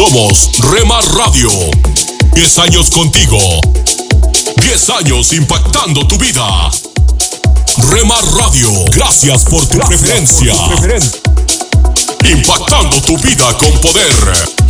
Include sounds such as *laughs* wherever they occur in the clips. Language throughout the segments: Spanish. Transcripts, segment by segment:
Somos Remar Radio. 10 años contigo. 10 años impactando tu vida. Remar Radio, gracias por tu preferencia. Impactando tu vida con poder.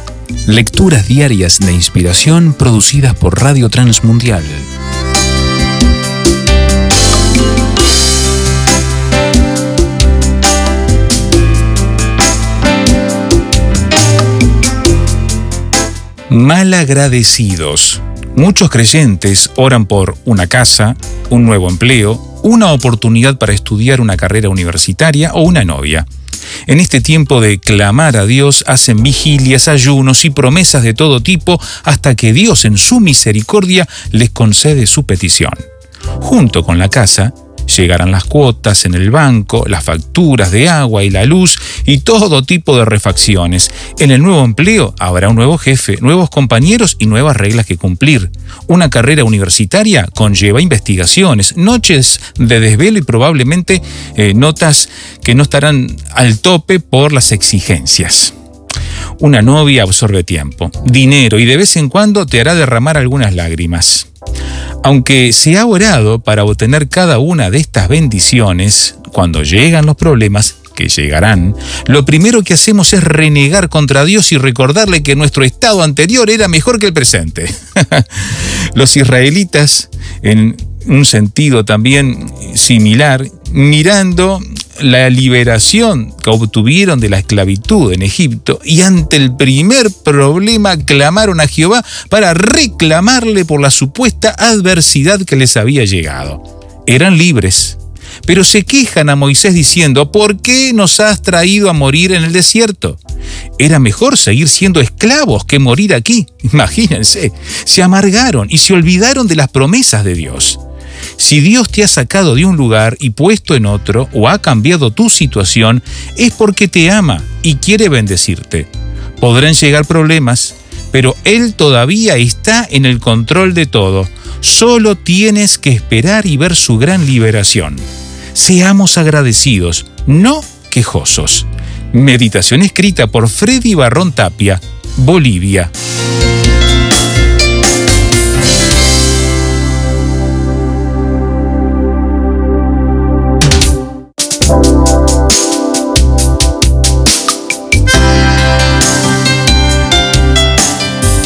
Lecturas diarias de inspiración producidas por Radio Transmundial. Malagradecidos. Muchos creyentes oran por una casa, un nuevo empleo, una oportunidad para estudiar una carrera universitaria o una novia. En este tiempo de clamar a Dios hacen vigilias, ayunos y promesas de todo tipo hasta que Dios en su misericordia les concede su petición. Junto con la casa, llegarán las cuotas en el banco, las facturas de agua y la luz y todo tipo de refacciones. En el nuevo empleo habrá un nuevo jefe, nuevos compañeros y nuevas reglas que cumplir. Una carrera universitaria conlleva investigaciones, noches de desvelo y probablemente eh, notas que no estarán al tope por las exigencias. Una novia absorbe tiempo, dinero y de vez en cuando te hará derramar algunas lágrimas. Aunque se ha orado para obtener cada una de estas bendiciones, cuando llegan los problemas, que llegarán, lo primero que hacemos es renegar contra Dios y recordarle que nuestro estado anterior era mejor que el presente. *laughs* los israelitas, en un sentido también similar, mirando la liberación que obtuvieron de la esclavitud en Egipto y ante el primer problema clamaron a Jehová para reclamarle por la supuesta adversidad que les había llegado. Eran libres, pero se quejan a Moisés diciendo, ¿por qué nos has traído a morir en el desierto? Era mejor seguir siendo esclavos que morir aquí. *laughs* Imagínense, se amargaron y se olvidaron de las promesas de Dios. Si Dios te ha sacado de un lugar y puesto en otro o ha cambiado tu situación, es porque te ama y quiere bendecirte. Podrán llegar problemas, pero Él todavía está en el control de todo. Solo tienes que esperar y ver su gran liberación. Seamos agradecidos, no quejosos. Meditación escrita por Freddy Barrón Tapia, Bolivia.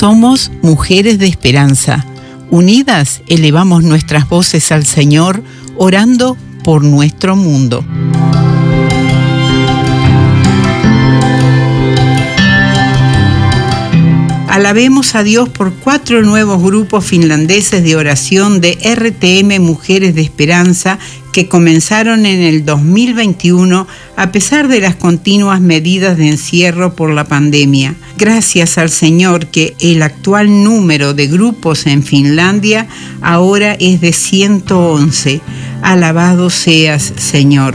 Somos mujeres de esperanza. Unidas elevamos nuestras voces al Señor, orando por nuestro mundo. Alabemos a Dios por cuatro nuevos grupos finlandeses de oración de RTM Mujeres de Esperanza que comenzaron en el 2021 a pesar de las continuas medidas de encierro por la pandemia. Gracias al Señor que el actual número de grupos en Finlandia ahora es de 111. Alabado seas, Señor.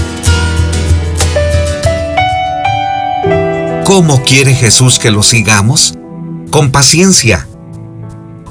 ¿Cómo quiere Jesús que lo sigamos? Con paciencia.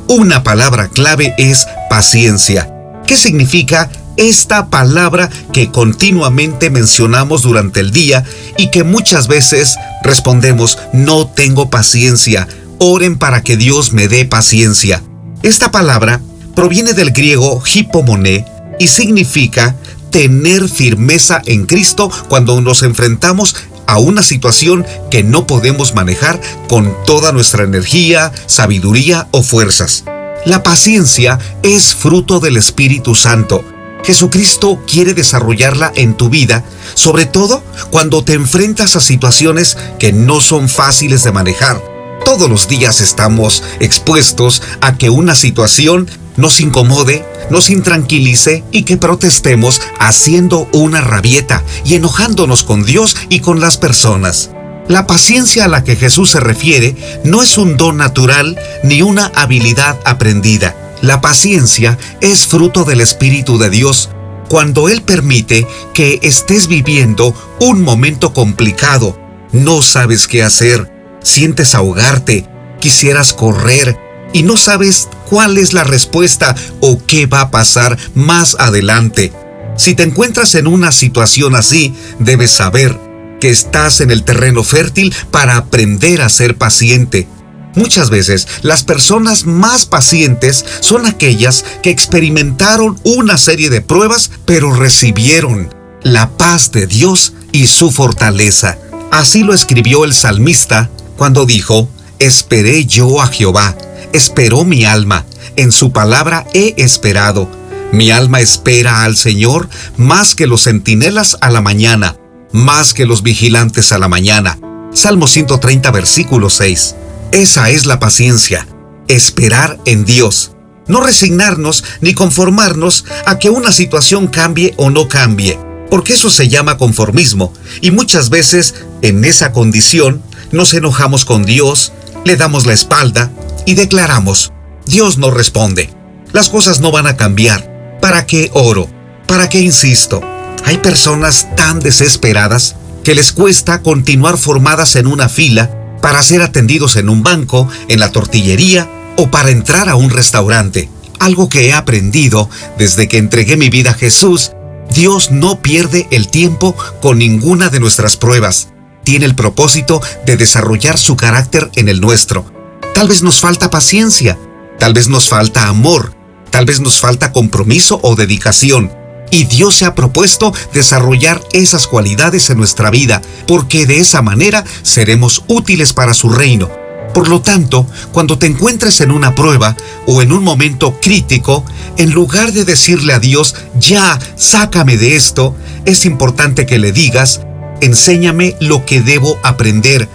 Una palabra clave es paciencia. ¿Qué significa esta palabra que continuamente mencionamos durante el día y que muchas veces respondemos, no tengo paciencia, oren para que Dios me dé paciencia? Esta palabra proviene del griego hipomoné y significa tener firmeza en Cristo cuando nos enfrentamos a una situación que no podemos manejar con toda nuestra energía, sabiduría o fuerzas. La paciencia es fruto del Espíritu Santo. Jesucristo quiere desarrollarla en tu vida, sobre todo cuando te enfrentas a situaciones que no son fáciles de manejar. Todos los días estamos expuestos a que una situación nos incomode, nos intranquilice y que protestemos haciendo una rabieta y enojándonos con Dios y con las personas. La paciencia a la que Jesús se refiere no es un don natural ni una habilidad aprendida. La paciencia es fruto del Espíritu de Dios cuando Él permite que estés viviendo un momento complicado, no sabes qué hacer, sientes ahogarte, quisieras correr, y no sabes cuál es la respuesta o qué va a pasar más adelante. Si te encuentras en una situación así, debes saber que estás en el terreno fértil para aprender a ser paciente. Muchas veces las personas más pacientes son aquellas que experimentaron una serie de pruebas pero recibieron la paz de Dios y su fortaleza. Así lo escribió el salmista cuando dijo, Esperé yo a Jehová esperó mi alma, en su palabra he esperado. Mi alma espera al Señor más que los centinelas a la mañana, más que los vigilantes a la mañana. Salmo 130, versículo 6. Esa es la paciencia, esperar en Dios. No resignarnos ni conformarnos a que una situación cambie o no cambie, porque eso se llama conformismo, y muchas veces en esa condición nos enojamos con Dios, le damos la espalda y declaramos, Dios no responde, las cosas no van a cambiar, ¿para qué oro? ¿Para qué insisto? Hay personas tan desesperadas que les cuesta continuar formadas en una fila para ser atendidos en un banco, en la tortillería o para entrar a un restaurante. Algo que he aprendido desde que entregué mi vida a Jesús, Dios no pierde el tiempo con ninguna de nuestras pruebas. Tiene el propósito de desarrollar su carácter en el nuestro Tal vez nos falta paciencia, tal vez nos falta amor, tal vez nos falta compromiso o dedicación. Y Dios se ha propuesto desarrollar esas cualidades en nuestra vida, porque de esa manera seremos útiles para su reino. Por lo tanto, cuando te encuentres en una prueba o en un momento crítico, en lugar de decirle a Dios, ya, sácame de esto, es importante que le digas, enséñame lo que debo aprender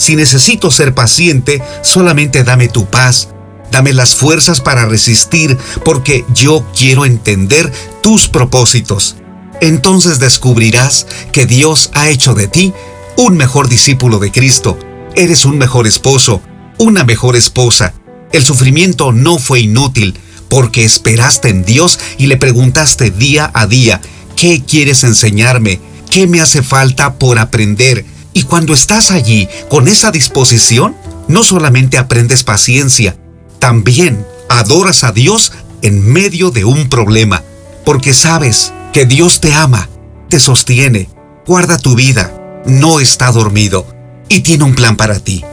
si necesito ser paciente, solamente dame tu paz, dame las fuerzas para resistir, porque yo quiero entender tus propósitos. Entonces descubrirás que Dios ha hecho de ti un mejor discípulo de Cristo. Eres un mejor esposo, una mejor esposa. El sufrimiento no fue inútil, porque esperaste en Dios y le preguntaste día a día, ¿qué quieres enseñarme? ¿Qué me hace falta por aprender? Y cuando estás allí con esa disposición, no solamente aprendes paciencia, también adoras a Dios en medio de un problema, porque sabes que Dios te ama, te sostiene, guarda tu vida, no está dormido y tiene un plan para ti.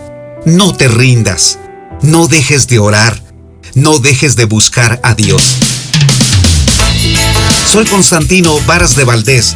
No te rindas, no dejes de orar, no dejes de buscar a Dios. Soy Constantino Varas de Valdés.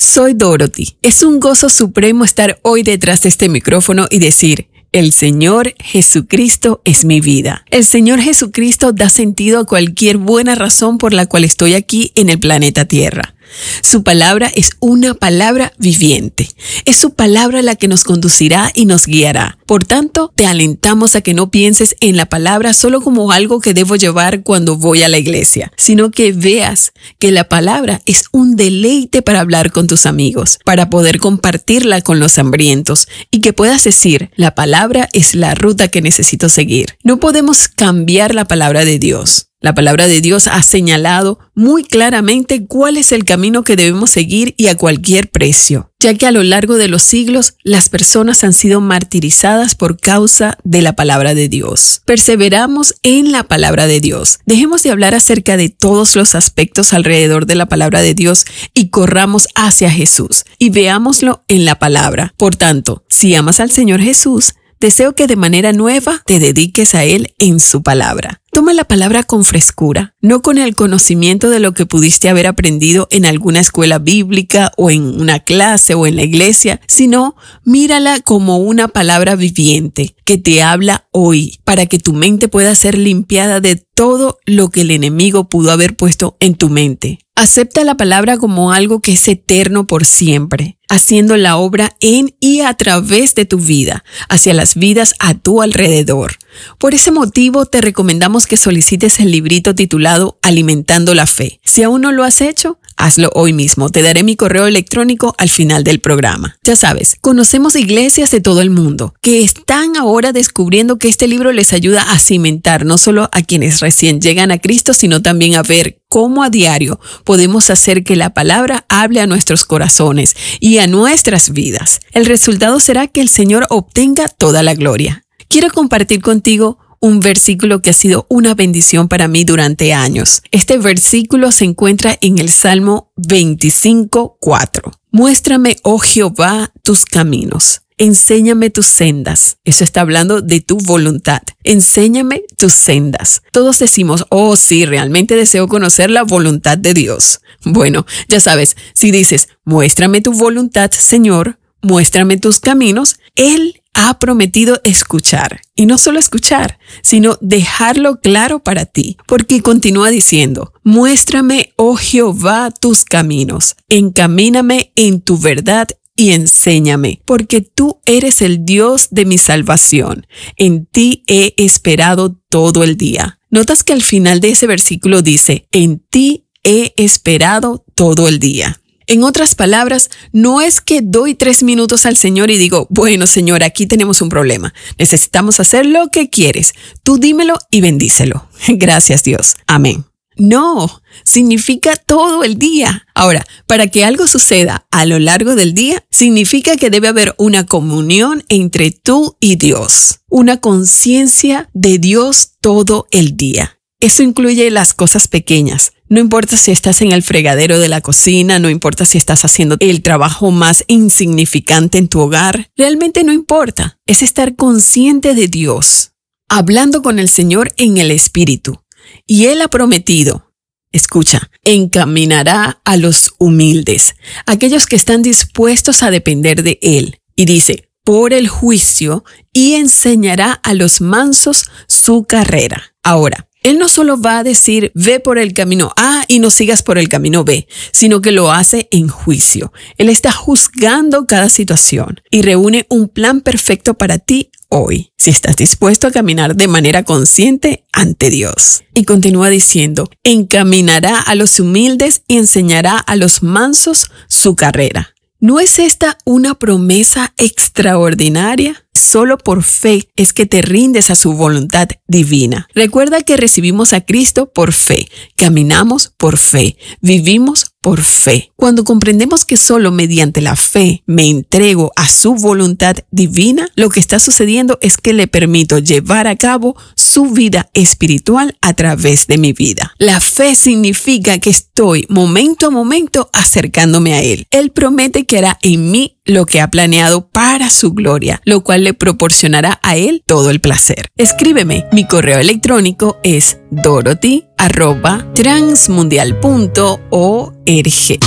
soy Dorothy. Es un gozo supremo estar hoy detrás de este micrófono y decir, el Señor Jesucristo es mi vida. El Señor Jesucristo da sentido a cualquier buena razón por la cual estoy aquí en el planeta Tierra. Su palabra es una palabra viviente. Es su palabra la que nos conducirá y nos guiará. Por tanto, te alentamos a que no pienses en la palabra solo como algo que debo llevar cuando voy a la iglesia, sino que veas que la palabra es un deleite para hablar con tus amigos, para poder compartirla con los hambrientos y que puedas decir, la palabra es la ruta que necesito seguir. No podemos cambiar la palabra de Dios. La palabra de Dios ha señalado muy claramente cuál es el camino que debemos seguir y a cualquier precio, ya que a lo largo de los siglos las personas han sido martirizadas por causa de la palabra de Dios. Perseveramos en la palabra de Dios. Dejemos de hablar acerca de todos los aspectos alrededor de la palabra de Dios y corramos hacia Jesús y veámoslo en la palabra. Por tanto, si amas al Señor Jesús, Deseo que de manera nueva te dediques a Él en su palabra. Toma la palabra con frescura, no con el conocimiento de lo que pudiste haber aprendido en alguna escuela bíblica o en una clase o en la iglesia, sino mírala como una palabra viviente que te habla hoy para que tu mente pueda ser limpiada de todo lo que el enemigo pudo haber puesto en tu mente. Acepta la palabra como algo que es eterno por siempre, haciendo la obra en y a través de tu vida, hacia las vidas a tu alrededor. Por ese motivo te recomendamos que solicites el librito titulado Alimentando la Fe. Si aún no lo has hecho, hazlo hoy mismo. Te daré mi correo electrónico al final del programa. Ya sabes, conocemos iglesias de todo el mundo que están ahora descubriendo que este libro les ayuda a cimentar no solo a quienes recién llegan a Cristo, sino también a ver cómo a diario podemos hacer que la palabra hable a nuestros corazones y a nuestras vidas. El resultado será que el Señor obtenga toda la gloria. Quiero compartir contigo un versículo que ha sido una bendición para mí durante años. Este versículo se encuentra en el Salmo 25.4. Muéstrame, oh Jehová, tus caminos. Enséñame tus sendas. Eso está hablando de tu voluntad. Enséñame tus sendas. Todos decimos, oh sí, realmente deseo conocer la voluntad de Dios. Bueno, ya sabes, si dices, muéstrame tu voluntad, Señor, muéstrame tus caminos, Él ha prometido escuchar. Y no solo escuchar, sino dejarlo claro para ti. Porque continúa diciendo, muéstrame, oh Jehová, tus caminos, encamíname en tu verdad y enséñame, porque tú eres el Dios de mi salvación. En ti he esperado todo el día. Notas que al final de ese versículo dice, en ti he esperado todo el día. En otras palabras, no es que doy tres minutos al Señor y digo, bueno Señor, aquí tenemos un problema. Necesitamos hacer lo que quieres. Tú dímelo y bendícelo. *laughs* Gracias Dios. Amén. No, significa todo el día. Ahora, para que algo suceda a lo largo del día, significa que debe haber una comunión entre tú y Dios, una conciencia de Dios todo el día. Eso incluye las cosas pequeñas, no importa si estás en el fregadero de la cocina, no importa si estás haciendo el trabajo más insignificante en tu hogar, realmente no importa. Es estar consciente de Dios, hablando con el Señor en el Espíritu. Y Él ha prometido, escucha, encaminará a los humildes, aquellos que están dispuestos a depender de Él. Y dice, por el juicio y enseñará a los mansos su carrera. Ahora, Él no solo va a decir, ve por el camino A y no sigas por el camino B, sino que lo hace en juicio. Él está juzgando cada situación y reúne un plan perfecto para ti hoy, si estás dispuesto a caminar de manera consciente ante Dios. Y continúa diciendo, encaminará a los humildes y enseñará a los mansos su carrera. ¿No es esta una promesa extraordinaria? Solo por fe es que te rindes a su voluntad divina. Recuerda que recibimos a Cristo por fe, caminamos por fe, vivimos por fe. Cuando comprendemos que solo mediante la fe me entrego a su voluntad divina, lo que está sucediendo es que le permito llevar a cabo su vida espiritual a través de mi vida. La fe significa que estoy momento a momento acercándome a Él. Él promete que hará en mí lo que ha planeado para su gloria, lo cual le proporcionará a Él todo el placer. Escríbeme, mi correo electrónico es dorothy@transmundial.org.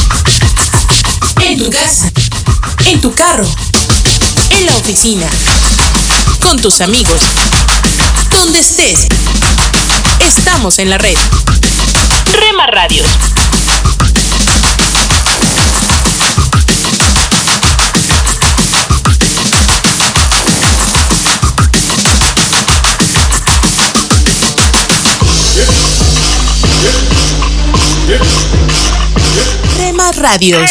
En tu casa, en tu carro, en la oficina, con tus amigos, donde estés. Estamos en la red. Rema Radios. Rema Radios.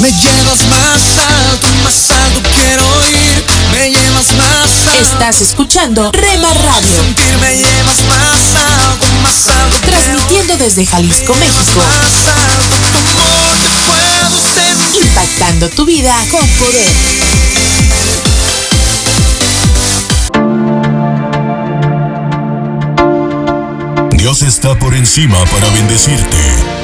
Me llevas más alto, más alto quiero ir. Me llevas más alto. Estás escuchando Rema Radio. Sentir me llevas más alto, más alto. Transmitiendo desde Jalisco, México. Más alto, tu amor te puedo sentir. Impactando tu vida con poder. Dios está por encima para bendecirte,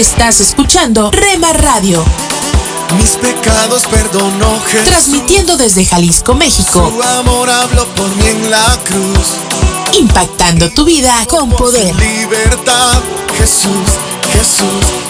Estás escuchando Rema Radio. Mis pecados perdonó Jesús. Transmitiendo desde Jalisco, México. Su amor habló por mí en la cruz. Impactando tu vida con poder. Libertad, Jesús, Jesús.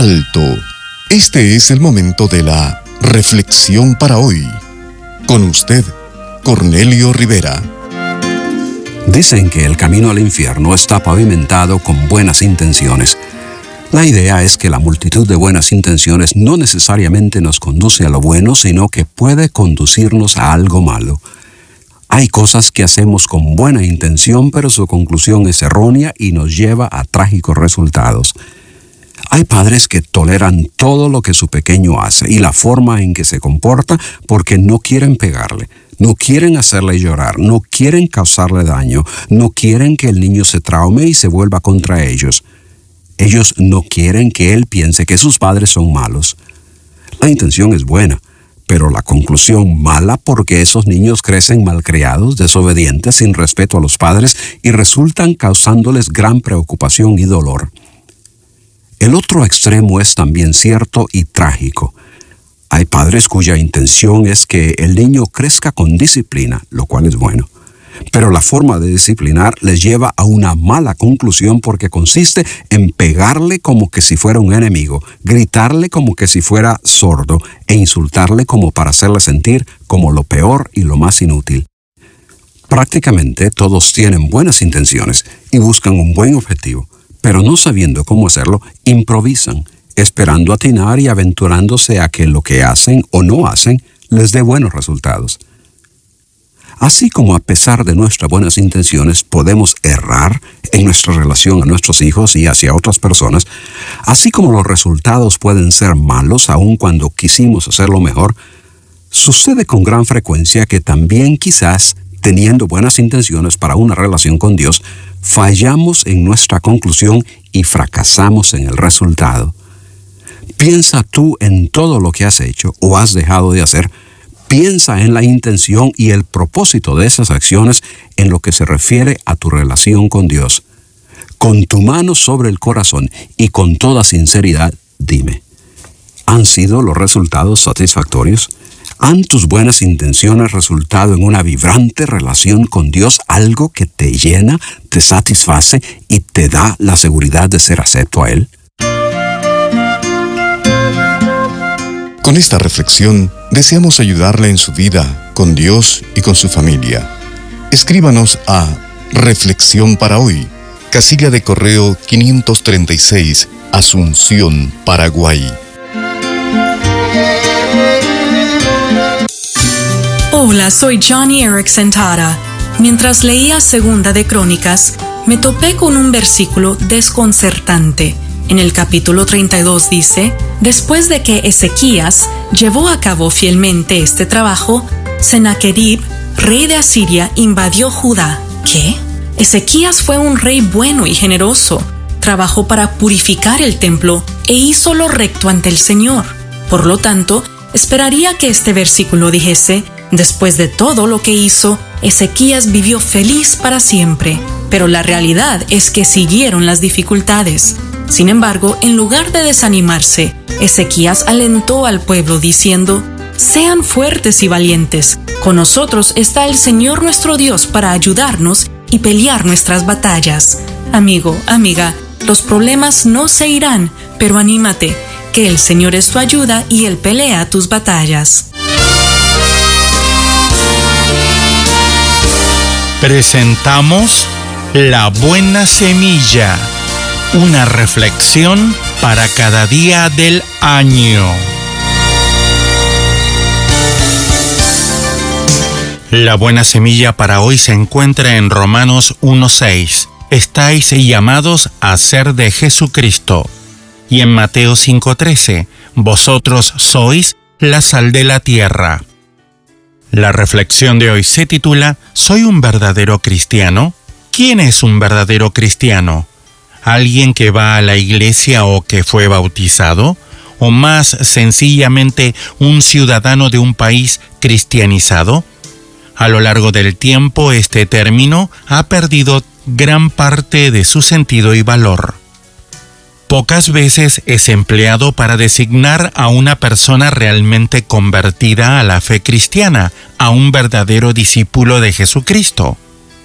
Alto. Este es el momento de la reflexión para hoy. Con usted, Cornelio Rivera. Dicen que el camino al infierno está pavimentado con buenas intenciones. La idea es que la multitud de buenas intenciones no necesariamente nos conduce a lo bueno, sino que puede conducirnos a algo malo. Hay cosas que hacemos con buena intención, pero su conclusión es errónea y nos lleva a trágicos resultados. Hay padres que toleran todo lo que su pequeño hace y la forma en que se comporta porque no quieren pegarle, no quieren hacerle llorar, no quieren causarle daño, no quieren que el niño se traume y se vuelva contra ellos. Ellos no quieren que él piense que sus padres son malos. La intención es buena, pero la conclusión mala porque esos niños crecen malcriados, desobedientes, sin respeto a los padres y resultan causándoles gran preocupación y dolor. El otro extremo es también cierto y trágico. Hay padres cuya intención es que el niño crezca con disciplina, lo cual es bueno. Pero la forma de disciplinar les lleva a una mala conclusión porque consiste en pegarle como que si fuera un enemigo, gritarle como que si fuera sordo e insultarle como para hacerle sentir como lo peor y lo más inútil. Prácticamente todos tienen buenas intenciones y buscan un buen objetivo pero no sabiendo cómo hacerlo, improvisan, esperando atinar y aventurándose a que lo que hacen o no hacen les dé buenos resultados. Así como a pesar de nuestras buenas intenciones podemos errar en nuestra relación a nuestros hijos y hacia otras personas, así como los resultados pueden ser malos aun cuando quisimos hacerlo mejor, sucede con gran frecuencia que también quizás teniendo buenas intenciones para una relación con Dios, fallamos en nuestra conclusión y fracasamos en el resultado. Piensa tú en todo lo que has hecho o has dejado de hacer, Piensa en la intención y el propósito de esas acciones en lo que se refiere a tu relación con Dios. Con tu mano sobre el corazón y con toda sinceridad, dime, ¿han sido los resultados satisfactorios? ¿Han tus buenas intenciones resultado en una vibrante relación con Dios, algo que te llena, te satisface y te da la seguridad de ser acepto a Él? Con esta reflexión deseamos ayudarle en su vida, con Dios y con su familia. Escríbanos a Reflexión para hoy, casilla de correo 536, Asunción, Paraguay. Hola, soy Johnny Erickson Tara. Mientras leía Segunda de Crónicas, me topé con un versículo desconcertante en el capítulo 32 dice, después de que Ezequías llevó a cabo fielmente este trabajo, Sennacherib, rey de Asiria, invadió Judá. ¿Qué? Ezequías fue un rey bueno y generoso. Trabajó para purificar el templo e hizo lo recto ante el Señor. Por lo tanto, esperaría que este versículo dijese, después de todo lo que hizo, Ezequías vivió feliz para siempre. Pero la realidad es que siguieron las dificultades. Sin embargo, en lugar de desanimarse, Ezequías alentó al pueblo diciendo, Sean fuertes y valientes, con nosotros está el Señor nuestro Dios para ayudarnos y pelear nuestras batallas. Amigo, amiga, los problemas no se irán, pero anímate, que el Señor es tu ayuda y Él pelea tus batallas. Presentamos La Buena Semilla una reflexión para cada día del año. La buena semilla para hoy se encuentra en Romanos 1.6. Estáis llamados a ser de Jesucristo. Y en Mateo 5.13. Vosotros sois la sal de la tierra. La reflexión de hoy se titula ¿Soy un verdadero cristiano? ¿Quién es un verdadero cristiano? alguien que va a la iglesia o que fue bautizado, o más sencillamente un ciudadano de un país cristianizado? A lo largo del tiempo este término ha perdido gran parte de su sentido y valor. Pocas veces es empleado para designar a una persona realmente convertida a la fe cristiana, a un verdadero discípulo de Jesucristo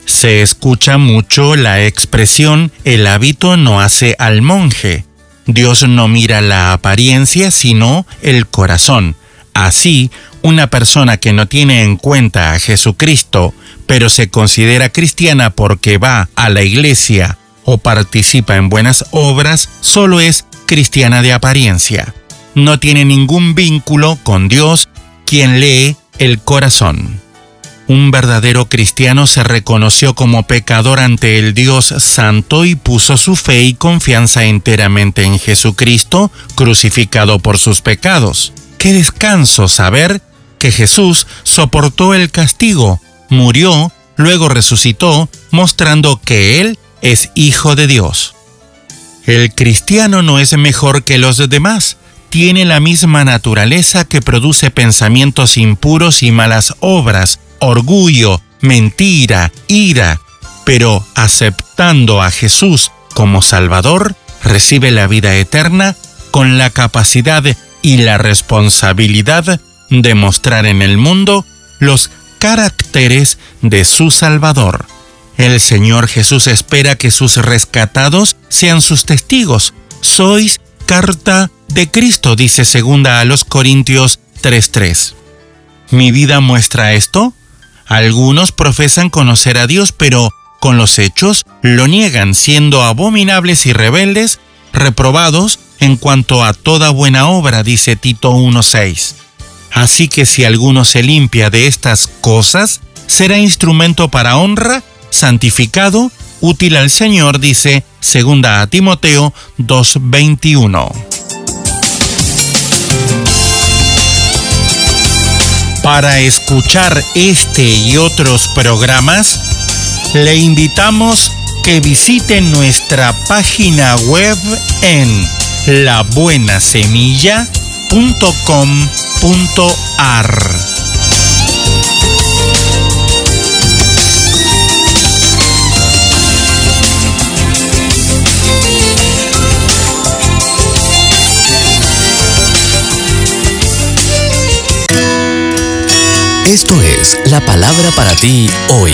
se escucha mucho la expresión el hábito no hace al monje. Dios no mira la apariencia, sino el corazón. Así, una persona que no tiene en cuenta a Jesucristo, pero se considera cristiana porque va a la iglesia o participa en buenas obras, solo es cristiana de apariencia. No tiene ningún vínculo con Dios quien lee el corazón un verdadero cristiano se reconoció como pecador ante el Dios Santo y puso su fe y confianza enteramente en Jesucristo, crucificado por sus pecados. Qué descanso saber que Jesús soportó el castigo, murió, luego resucitó, mostrando que Él es Hijo de Dios. El cristiano no es mejor que los demás, tiene la misma naturaleza que produce pensamientos impuros y malas obras, orgullo, mentira, ira, pero aceptando a Jesús como Salvador, recibe la vida eterna con la capacidad y la responsabilidad de mostrar en el mundo los caracteres de su Salvador. El Señor Jesús espera que sus rescatados sean sus testigos. Sois carta de Cristo, dice segunda a los Corintios 3:3. ¿Mi vida muestra esto? Algunos profesan conocer a Dios, pero con los hechos lo niegan, siendo abominables y rebeldes, reprobados en cuanto a toda buena obra, dice Tito 1.6. Así que si alguno se limpia de estas cosas, será instrumento para honra, santificado, útil al Señor, dice 2 a Timoteo 2:21. Para escuchar este y otros programas, le invitamos que visite nuestra página web en labuenasemilla.com.ar. Esto es la palabra para ti hoy.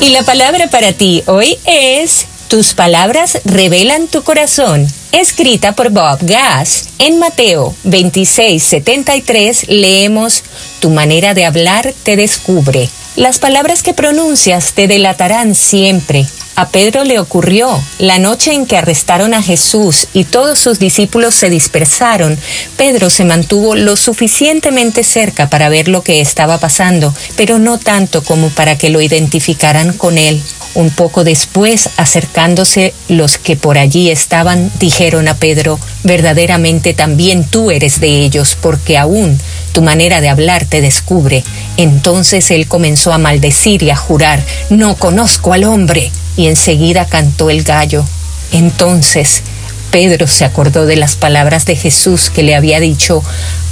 Y la palabra para ti hoy es Tus palabras revelan tu corazón, escrita por Bob Gass. En Mateo 26:73 leemos Tu manera de hablar te descubre. Las palabras que pronuncias te delatarán siempre. A Pedro le ocurrió la noche en que arrestaron a Jesús y todos sus discípulos se dispersaron. Pedro se mantuvo lo suficientemente cerca para ver lo que estaba pasando, pero no tanto como para que lo identificaran con él. Un poco después, acercándose los que por allí estaban, dijeron a Pedro, verdaderamente también tú eres de ellos, porque aún tu manera de hablar te descubre. Entonces él comenzó a maldecir y a jurar, no conozco al hombre y enseguida cantó el gallo. Entonces Pedro se acordó de las palabras de Jesús que le había dicho,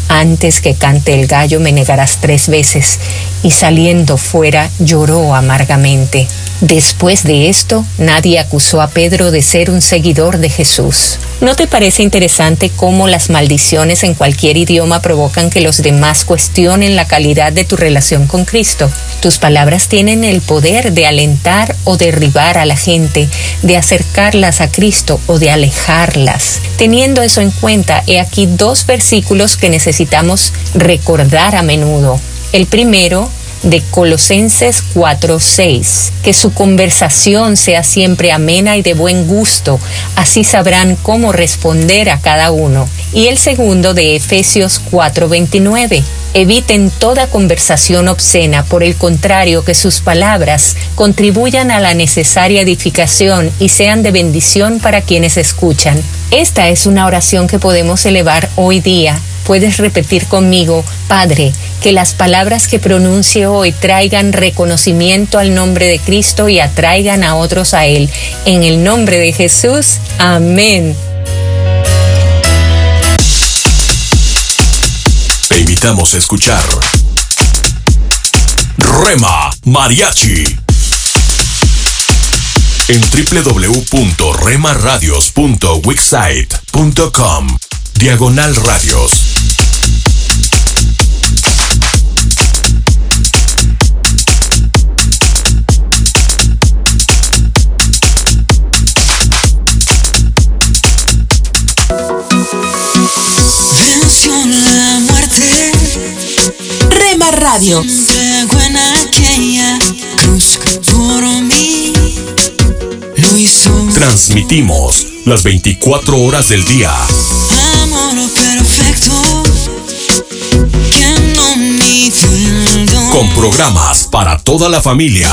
antes que cante el gallo me negarás tres veces, y saliendo fuera lloró amargamente. Después de esto, nadie acusó a Pedro de ser un seguidor de Jesús. ¿No te parece interesante cómo las maldiciones en cualquier idioma provocan que los demás cuestionen la calidad de tu relación con Cristo? Tus palabras tienen el poder de alentar o derribar a la gente, de acercarlas a Cristo o de alejarlas. Teniendo eso en cuenta, he aquí dos versículos que necesitamos recordar a menudo. El primero de Colosenses 4:6. Que su conversación sea siempre amena y de buen gusto, así sabrán cómo responder a cada uno. Y el segundo de Efesios 4:29. Eviten toda conversación obscena, por el contrario, que sus palabras contribuyan a la necesaria edificación y sean de bendición para quienes escuchan. Esta es una oración que podemos elevar hoy día puedes repetir conmigo, Padre, que las palabras que pronuncie hoy traigan reconocimiento al nombre de Cristo y atraigan a otros a Él. En el nombre de Jesús, amén. Te invitamos a escuchar Rema Mariachi en www.remaradios.wixsite.com Diagonal Radios. Venció la muerte. Rema Radio. Entregó en aquella cruz por mí. Lo hizo. Transmitimos las 24 horas del día. Con programas para toda la familia.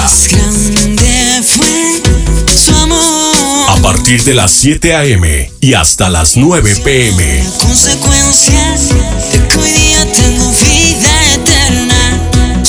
A partir de las 7 a.m. y hasta las 9 p.m. Consecuencias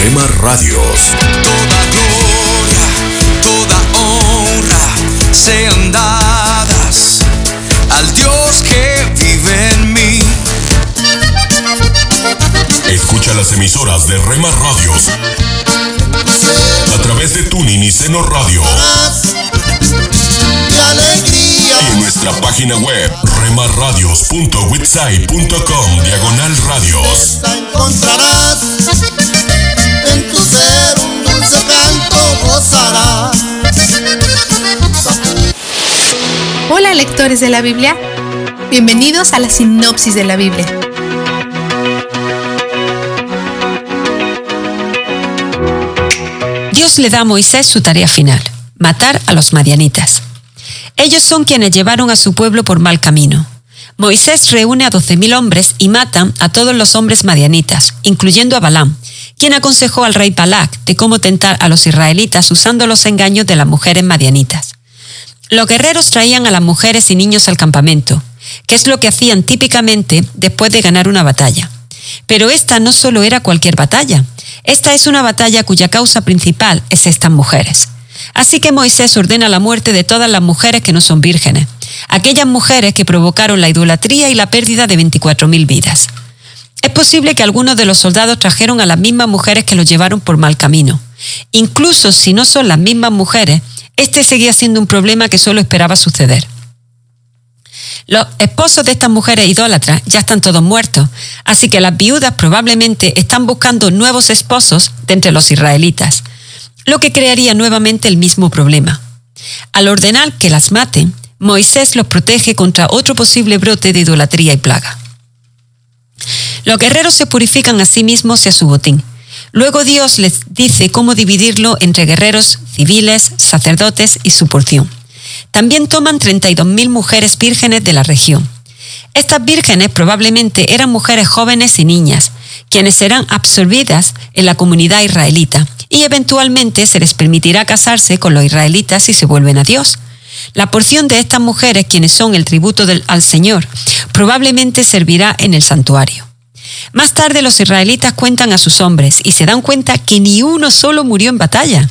Rema Radios. Toda gloria, toda honra sean dadas al Dios que vive en mí. Escucha las emisoras de Rema Radios a través de Tuning y Seno Radio. Y en nuestra página web remarradios.witsai.com diagonal radios. encontrarás en tu ser un dulce canto gozarás. Hola lectores de la Biblia, bienvenidos a la sinopsis de la Biblia. Dios le da a Moisés su tarea final, matar a los madianitas. Ellos son quienes llevaron a su pueblo por mal camino. Moisés reúne a doce mil hombres y matan a todos los hombres madianitas, incluyendo a Balaam, quien aconsejó al rey Balak de cómo tentar a los israelitas usando los engaños de las mujeres madianitas. Los guerreros traían a las mujeres y niños al campamento, que es lo que hacían típicamente después de ganar una batalla. Pero esta no solo era cualquier batalla, esta es una batalla cuya causa principal es estas mujeres. Así que Moisés ordena la muerte de todas las mujeres que no son vírgenes, aquellas mujeres que provocaron la idolatría y la pérdida de 24.000 vidas. Es posible que algunos de los soldados trajeron a las mismas mujeres que los llevaron por mal camino. Incluso si no son las mismas mujeres, este seguía siendo un problema que solo esperaba suceder. Los esposos de estas mujeres idólatras ya están todos muertos, así que las viudas probablemente están buscando nuevos esposos de entre los israelitas, lo que crearía nuevamente el mismo problema. Al ordenar que las maten, Moisés los protege contra otro posible brote de idolatría y plaga. Los guerreros se purifican a sí mismos y a su botín. Luego Dios les dice cómo dividirlo entre guerreros civiles, sacerdotes y su porción. También toman 32.000 mujeres vírgenes de la región. Estas vírgenes probablemente eran mujeres jóvenes y niñas, quienes serán absorbidas en la comunidad israelita y eventualmente se les permitirá casarse con los israelitas si se vuelven a Dios. La porción de estas mujeres, quienes son el tributo al Señor, probablemente servirá en el santuario. Más tarde los israelitas cuentan a sus hombres y se dan cuenta que ni uno solo murió en batalla.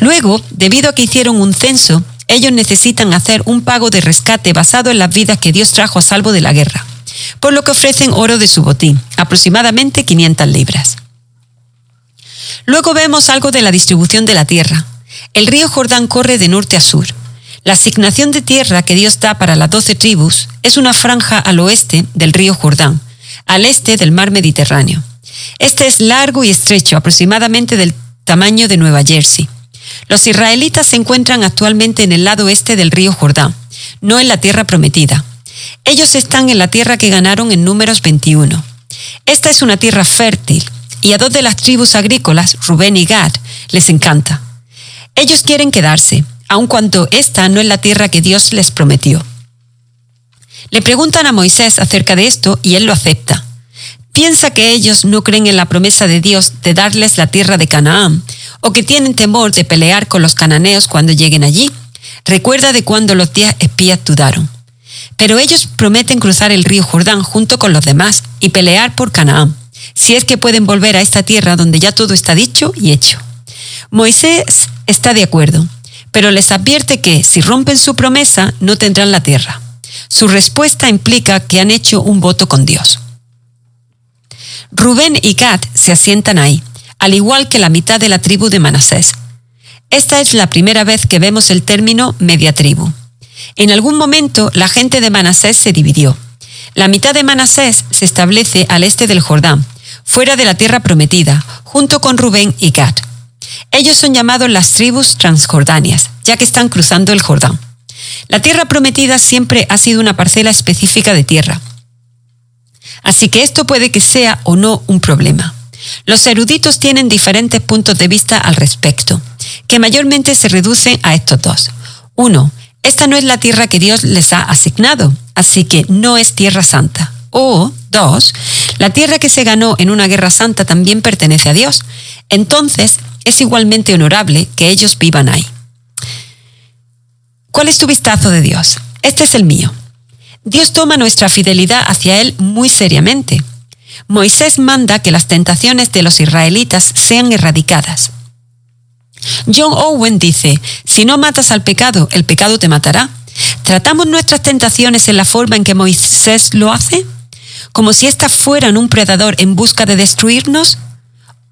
Luego, debido a que hicieron un censo, ellos necesitan hacer un pago de rescate basado en las vidas que Dios trajo a salvo de la guerra, por lo que ofrecen oro de su botín, aproximadamente 500 libras. Luego vemos algo de la distribución de la tierra. El río Jordán corre de norte a sur. La asignación de tierra que Dios da para las doce tribus es una franja al oeste del río Jordán, al este del mar Mediterráneo. Este es largo y estrecho, aproximadamente del tamaño de Nueva Jersey. Los israelitas se encuentran actualmente en el lado este del río Jordán, no en la tierra prometida. Ellos están en la tierra que ganaron en números 21. Esta es una tierra fértil y a dos de las tribus agrícolas, Rubén y Gad, les encanta. Ellos quieren quedarse, aun cuando esta no es la tierra que Dios les prometió. Le preguntan a Moisés acerca de esto y él lo acepta. Piensa que ellos no creen en la promesa de Dios de darles la tierra de Canaán, o que tienen temor de pelear con los cananeos cuando lleguen allí. Recuerda de cuando los diez espías dudaron. Pero ellos prometen cruzar el río Jordán junto con los demás y pelear por Canaán, si es que pueden volver a esta tierra donde ya todo está dicho y hecho. Moisés está de acuerdo, pero les advierte que si rompen su promesa no tendrán la tierra. Su respuesta implica que han hecho un voto con Dios. Rubén y Gad se asientan ahí, al igual que la mitad de la tribu de Manasés. Esta es la primera vez que vemos el término media tribu. En algún momento la gente de Manasés se dividió. La mitad de Manasés se establece al este del Jordán, fuera de la tierra prometida, junto con Rubén y Gad. Ellos son llamados las tribus transjordanias, ya que están cruzando el Jordán. La tierra prometida siempre ha sido una parcela específica de tierra. Así que esto puede que sea o no un problema. Los eruditos tienen diferentes puntos de vista al respecto, que mayormente se reducen a estos dos. Uno, esta no es la tierra que Dios les ha asignado, así que no es tierra santa. O, dos, la tierra que se ganó en una guerra santa también pertenece a Dios. Entonces, es igualmente honorable que ellos vivan ahí. ¿Cuál es tu vistazo de Dios? Este es el mío. Dios toma nuestra fidelidad hacia Él muy seriamente. Moisés manda que las tentaciones de los israelitas sean erradicadas. John Owen dice, si no matas al pecado, el pecado te matará. ¿Tratamos nuestras tentaciones en la forma en que Moisés lo hace? ¿Como si éstas fueran un predador en busca de destruirnos?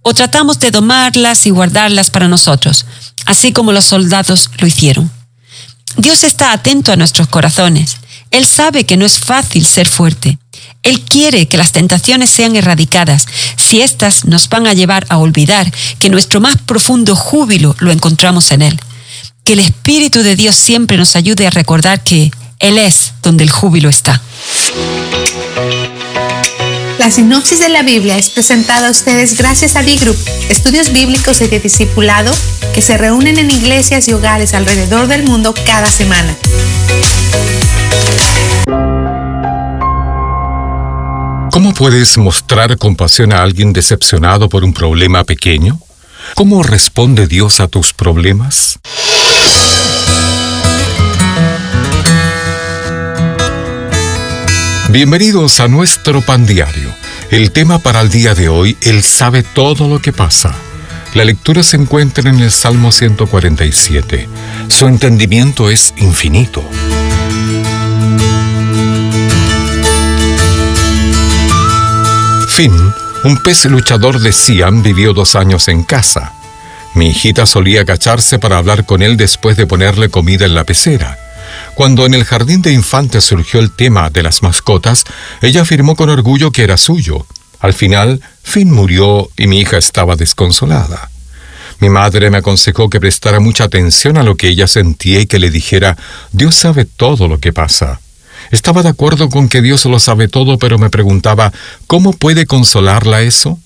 ¿O tratamos de domarlas y guardarlas para nosotros, así como los soldados lo hicieron? Dios está atento a nuestros corazones. Él sabe que no es fácil ser fuerte. Él quiere que las tentaciones sean erradicadas, si éstas nos van a llevar a olvidar que nuestro más profundo júbilo lo encontramos en Él. Que el Espíritu de Dios siempre nos ayude a recordar que Él es donde el júbilo está. La sinopsis de la Biblia es presentada a ustedes gracias a D-Group, estudios bíblicos y de discipulado que se reúnen en iglesias y hogares alrededor del mundo cada semana. ¿Cómo puedes mostrar compasión a alguien decepcionado por un problema pequeño? ¿Cómo responde Dios a tus problemas? Bienvenidos a nuestro pan diario. El tema para el día de hoy, Él sabe todo lo que pasa. La lectura se encuentra en el Salmo 147. Su entendimiento es infinito. Finn, un pez luchador de Siam, vivió dos años en casa. Mi hijita solía agacharse para hablar con él después de ponerle comida en la pecera. Cuando en el jardín de infantes surgió el tema de las mascotas, ella afirmó con orgullo que era suyo. Al final, Finn murió y mi hija estaba desconsolada. Mi madre me aconsejó que prestara mucha atención a lo que ella sentía y que le dijera, Dios sabe todo lo que pasa. Estaba de acuerdo con que Dios lo sabe todo, pero me preguntaba, ¿cómo puede consolarla eso?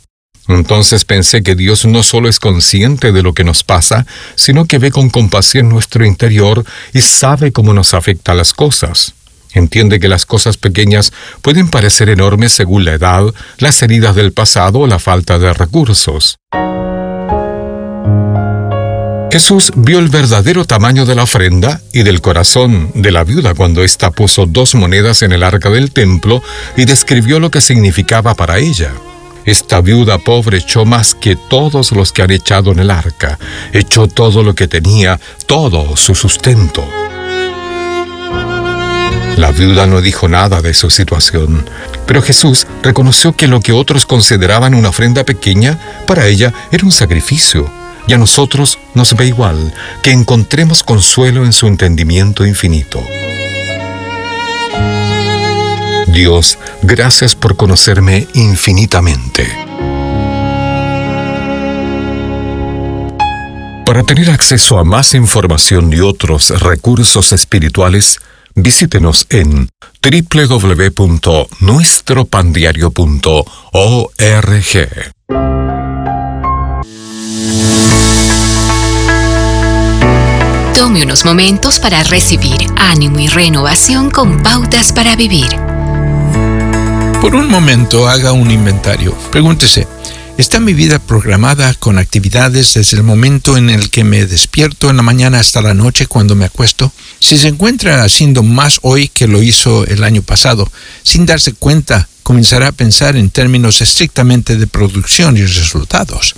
Entonces pensé que Dios no solo es consciente de lo que nos pasa, sino que ve con compasión nuestro interior y sabe cómo nos afecta las cosas. Entiende que las cosas pequeñas pueden parecer enormes según la edad, las heridas del pasado o la falta de recursos. Jesús vio el verdadero tamaño de la ofrenda y del corazón de la viuda cuando ésta puso dos monedas en el arca del templo y describió lo que significaba para ella. Esta viuda pobre echó más que todos los que han echado en el arca, echó todo lo que tenía, todo su sustento. La viuda no dijo nada de su situación, pero Jesús reconoció que lo que otros consideraban una ofrenda pequeña, para ella era un sacrificio, y a nosotros nos ve igual, que encontremos consuelo en su entendimiento infinito. Dios, gracias por conocerme infinitamente. Para tener acceso a más información y otros recursos espirituales, visítenos en www.nuestropandiario.org. Tome unos momentos para recibir ánimo y renovación con pautas para vivir. Por un momento haga un inventario. Pregúntese, ¿está mi vida programada con actividades desde el momento en el que me despierto en la mañana hasta la noche cuando me acuesto? Si se encuentra haciendo más hoy que lo hizo el año pasado, sin darse cuenta, comenzará a pensar en términos estrictamente de producción y resultados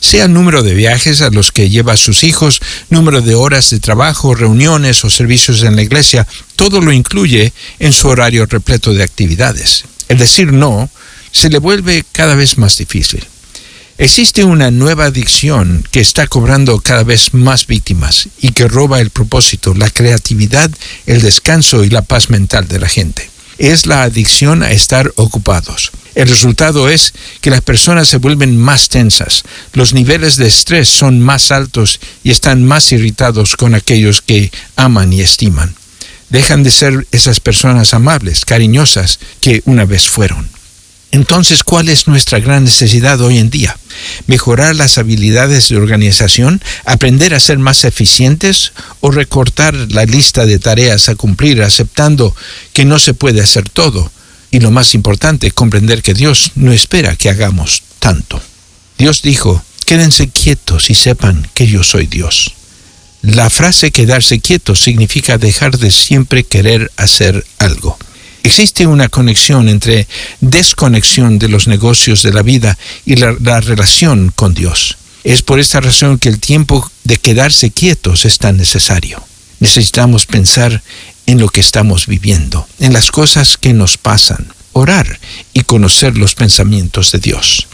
sea número de viajes a los que lleva a sus hijos, número de horas de trabajo, reuniones o servicios en la iglesia, todo lo incluye en su horario repleto de actividades. El decir no se le vuelve cada vez más difícil. Existe una nueva adicción que está cobrando cada vez más víctimas y que roba el propósito, la creatividad, el descanso y la paz mental de la gente. Es la adicción a estar ocupados. El resultado es que las personas se vuelven más tensas, los niveles de estrés son más altos y están más irritados con aquellos que aman y estiman. Dejan de ser esas personas amables, cariñosas que una vez fueron. Entonces, ¿cuál es nuestra gran necesidad hoy en día? ¿Mejorar las habilidades de organización? ¿Aprender a ser más eficientes? ¿O recortar la lista de tareas a cumplir aceptando que no se puede hacer todo? Y lo más importante, comprender que Dios no espera que hagamos tanto. Dios dijo, quédense quietos y sepan que yo soy Dios. La frase quedarse quieto significa dejar de siempre querer hacer algo. Existe una conexión entre desconexión de los negocios de la vida y la, la, relación con Dios. Es por esta razón que el tiempo de quedarse quietos es tan necesario. Necesitamos pensar en lo que estamos viviendo, en las cosas que nos pasan, orar y conocer los pensamientos de Dios.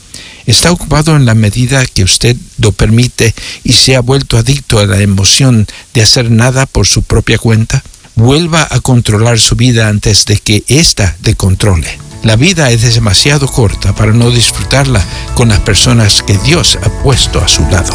¿Está ocupado en la medida que usted lo permite y se ha vuelto adicto a la emoción de hacer nada por su propia cuenta? Vuelva a controlar su vida antes de que ésta le controle. La vida es demasiado corta para no disfrutarla con las personas que Dios ha puesto a su lado.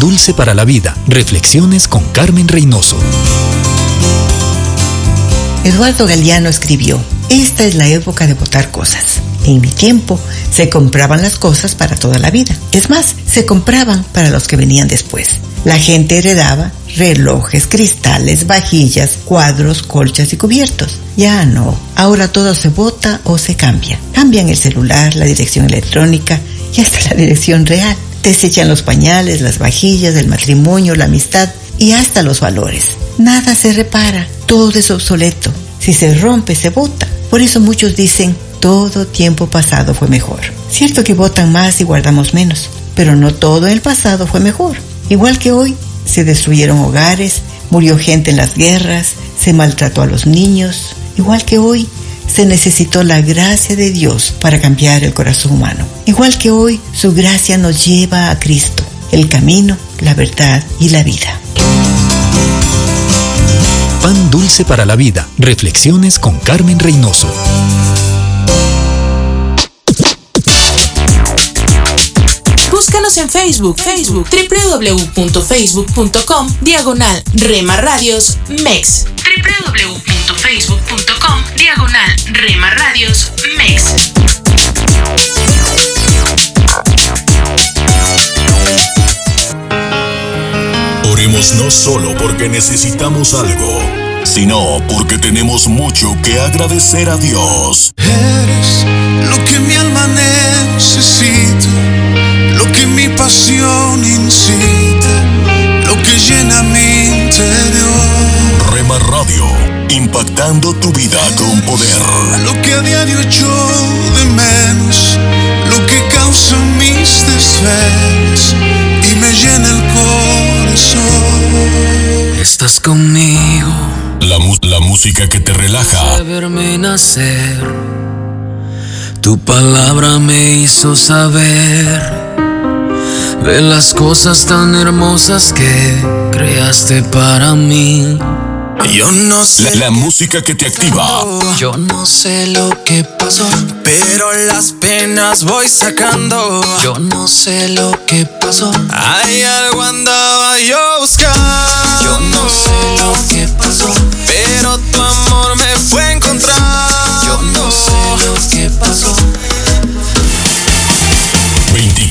Dulce para la Vida. Reflexiones con Carmen Reynoso. Eduardo Galeano escribió, esta es la época de votar cosas. En mi tiempo se compraban las cosas para toda la vida. Es más, se compraban para los que venían después. La gente heredaba relojes, cristales, vajillas, cuadros, colchas y cubiertos. Ya no, ahora todo se vota o se cambia. Cambian el celular, la dirección electrónica y hasta la dirección real. Desechan los pañales, las vajillas, el matrimonio, la amistad y hasta los valores. Nada se repara, todo es obsoleto. Si se rompe, se vota. Por eso muchos dicen, todo tiempo pasado fue mejor. Cierto que votan más y guardamos menos, pero no todo el pasado fue mejor. Igual que hoy, se destruyeron hogares, murió gente en las guerras, se maltrató a los niños. Igual que hoy, se necesitó la gracia de Dios para cambiar el corazón humano. Igual que hoy, su gracia nos lleva a Cristo, el camino, la verdad y la vida. Pan Dulce para la Vida. Reflexiones con Carmen Reynoso. En Facebook, Facebook, www.facebook.com, diagonal Rema Radios MEX. www.facebook.com, diagonal Rema Radios MEX. Oremos no solo porque necesitamos algo, sino porque tenemos mucho que agradecer a Dios. Eres lo que mi alma necesita, lo que llena mi interior. Rema Radio, impactando tu vida con poder. Lo que a diario echo de menos, lo que causa mis desvelos y me llena el corazón. Estás conmigo. La, mu- la música que te relaja. de verme nacer. Tu palabra me hizo saber de las cosas tan hermosas que creaste para mí. Yo no La, la música que te activa. Yo no sé lo que pasó, pero las penas voy sacando. Yo no sé lo que pasó. Hay algo andaba yo buscando. Yo no sé lo que pasó, pero tu amor me fue encontrando. Yo no sé lo que pasó.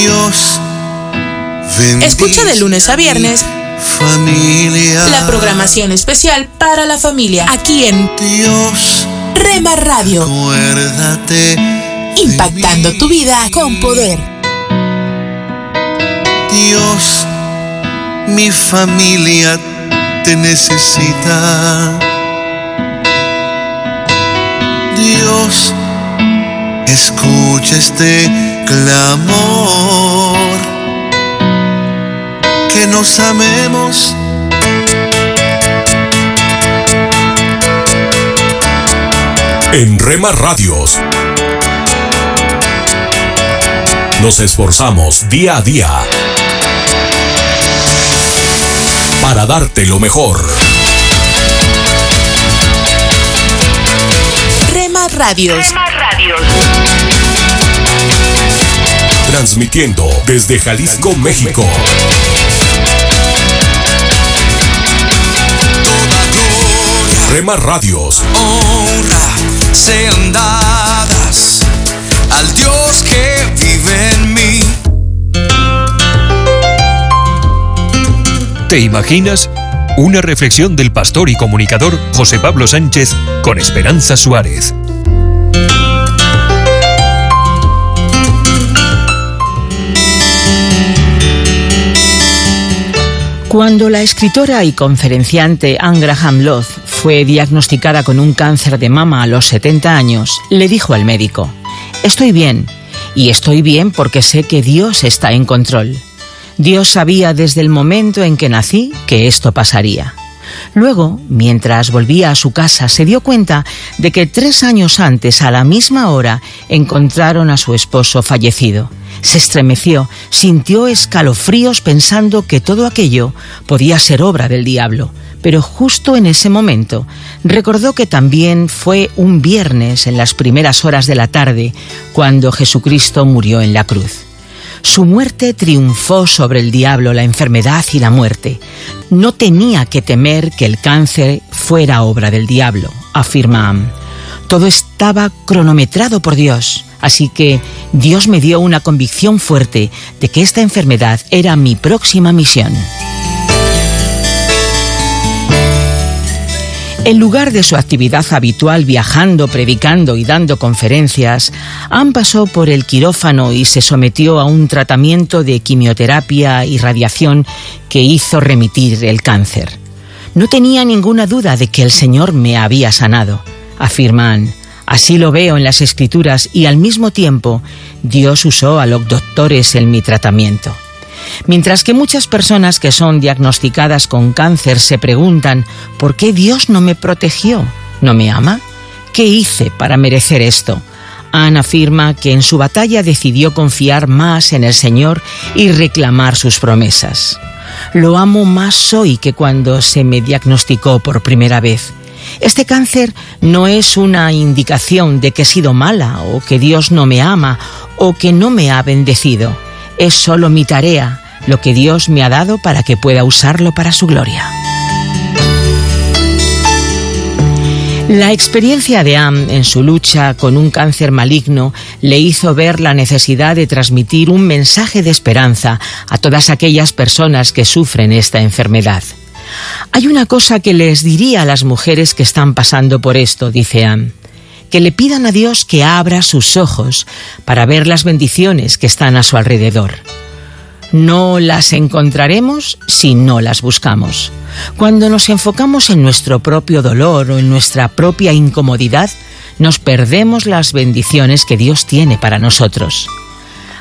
Dios, Escucha de lunes a viernes familia. la programación especial para la familia aquí en Dios, Rema Radio, acuérdate. impactando tu vida con poder. Dios, mi familia te necesita. Dios, escucha este clamor. Que nos amemos. En Rema Radios nos esforzamos día a día para darte lo mejor. Rema Radios. Transmitiendo desde Jalisco, México. Rema Radios. honra sean dadas al Dios que vive en mí. ¿Te imaginas? Una reflexión del pastor y comunicador José Pablo Sánchez con Esperanza Suárez. Cuando la escritora y conferenciante Anne Graham Lotz fue diagnosticada con un cáncer de mama a los 70 años, le dijo al médico, Estoy bien, y estoy bien porque sé que Dios está en control. Dios sabía desde el momento en que nací que esto pasaría. Luego, mientras volvía a su casa, se dio cuenta de que tres años antes, a la misma hora, encontraron a su esposo fallecido. Se estremeció, sintió escalofríos pensando que todo aquello podía ser obra del diablo. Pero justo en ese momento recordó que también fue un viernes en las primeras horas de la tarde cuando Jesucristo murió en la cruz. Su muerte triunfó sobre el diablo, la enfermedad y la muerte. No tenía que temer que el cáncer fuera obra del diablo, afirma Am. Todo estaba cronometrado por Dios, así que Dios me dio una convicción fuerte de que esta enfermedad era mi próxima misión. En lugar de su actividad habitual viajando, predicando y dando conferencias, Ann pasó por el quirófano y se sometió a un tratamiento de quimioterapia y radiación que hizo remitir el cáncer. No tenía ninguna duda de que el Señor me había sanado, afirma Ann. Así lo veo en las escrituras y al mismo tiempo Dios usó a los doctores en mi tratamiento. Mientras que muchas personas que son diagnosticadas con cáncer se preguntan, ¿por qué Dios no me protegió? ¿No me ama? ¿Qué hice para merecer esto? Anne afirma que en su batalla decidió confiar más en el Señor y reclamar sus promesas. Lo amo más hoy que cuando se me diagnosticó por primera vez. Este cáncer no es una indicación de que he sido mala o que Dios no me ama o que no me ha bendecido. Es solo mi tarea, lo que Dios me ha dado para que pueda usarlo para su gloria. La experiencia de Am en su lucha con un cáncer maligno le hizo ver la necesidad de transmitir un mensaje de esperanza a todas aquellas personas que sufren esta enfermedad. Hay una cosa que les diría a las mujeres que están pasando por esto, dice Am, que le pidan a Dios que abra sus ojos para ver las bendiciones que están a su alrededor. No las encontraremos si no las buscamos. Cuando nos enfocamos en nuestro propio dolor o en nuestra propia incomodidad, nos perdemos las bendiciones que Dios tiene para nosotros.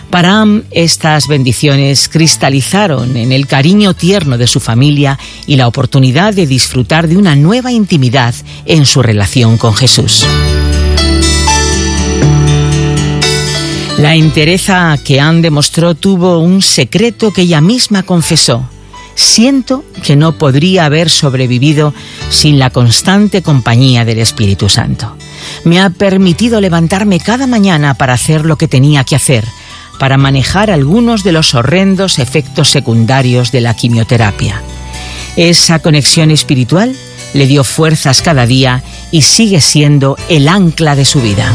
Para Am, estas bendiciones cristalizaron en el cariño tierno de su familia y la oportunidad de disfrutar de una nueva intimidad en su relación con Jesús. La entereza que Anne demostró tuvo un secreto que ella misma confesó. Siento que no podría haber sobrevivido sin la constante compañía del Espíritu Santo. Me ha permitido levantarme cada mañana para hacer lo que tenía que hacer, para manejar algunos de los horrendos efectos secundarios de la quimioterapia. Esa conexión espiritual le dio fuerzas cada día y sigue siendo el ancla de su vida.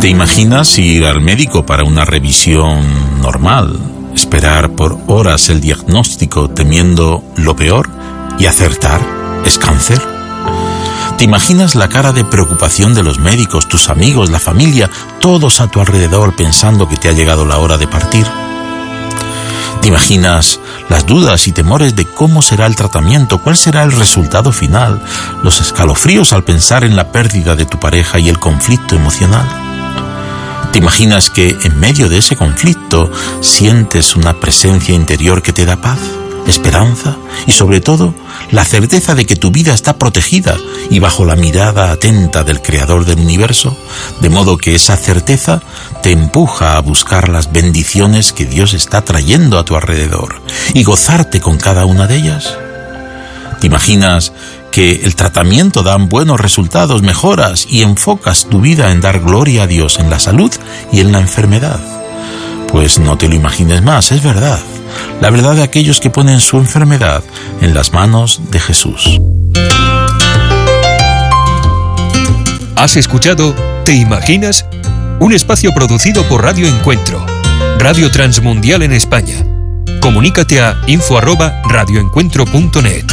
¿Te imaginas ir al médico para una revisión normal, esperar por horas el diagnóstico temiendo lo peor y acertar? ¿Es cáncer? ¿Te imaginas la cara de preocupación de los médicos, tus amigos, la familia, todos a tu alrededor pensando que te ha llegado la hora de partir? ¿Te imaginas las dudas y temores de cómo será el tratamiento, cuál será el resultado final, los escalofríos al pensar en la pérdida de tu pareja y el conflicto emocional? ¿Te imaginas que en medio de ese conflicto sientes una presencia interior que te da paz, esperanza y sobre todo la certeza de que tu vida está protegida y bajo la mirada atenta del Creador del universo, de modo que esa certeza te empuja a buscar las bendiciones que Dios está trayendo a tu alrededor y gozarte con cada una de ellas? ¿Te imaginas que el tratamiento da buenos resultados, mejoras y enfocas tu vida en dar gloria a Dios en la salud y en la enfermedad? Pues no te lo imagines más, es verdad. La verdad de aquellos que ponen su enfermedad en las manos de Jesús. ¿Has escuchado ¿Te imaginas? Un espacio producido por Radio Encuentro, Radio Transmundial en España. Comunícate a info@radioencuentro.net.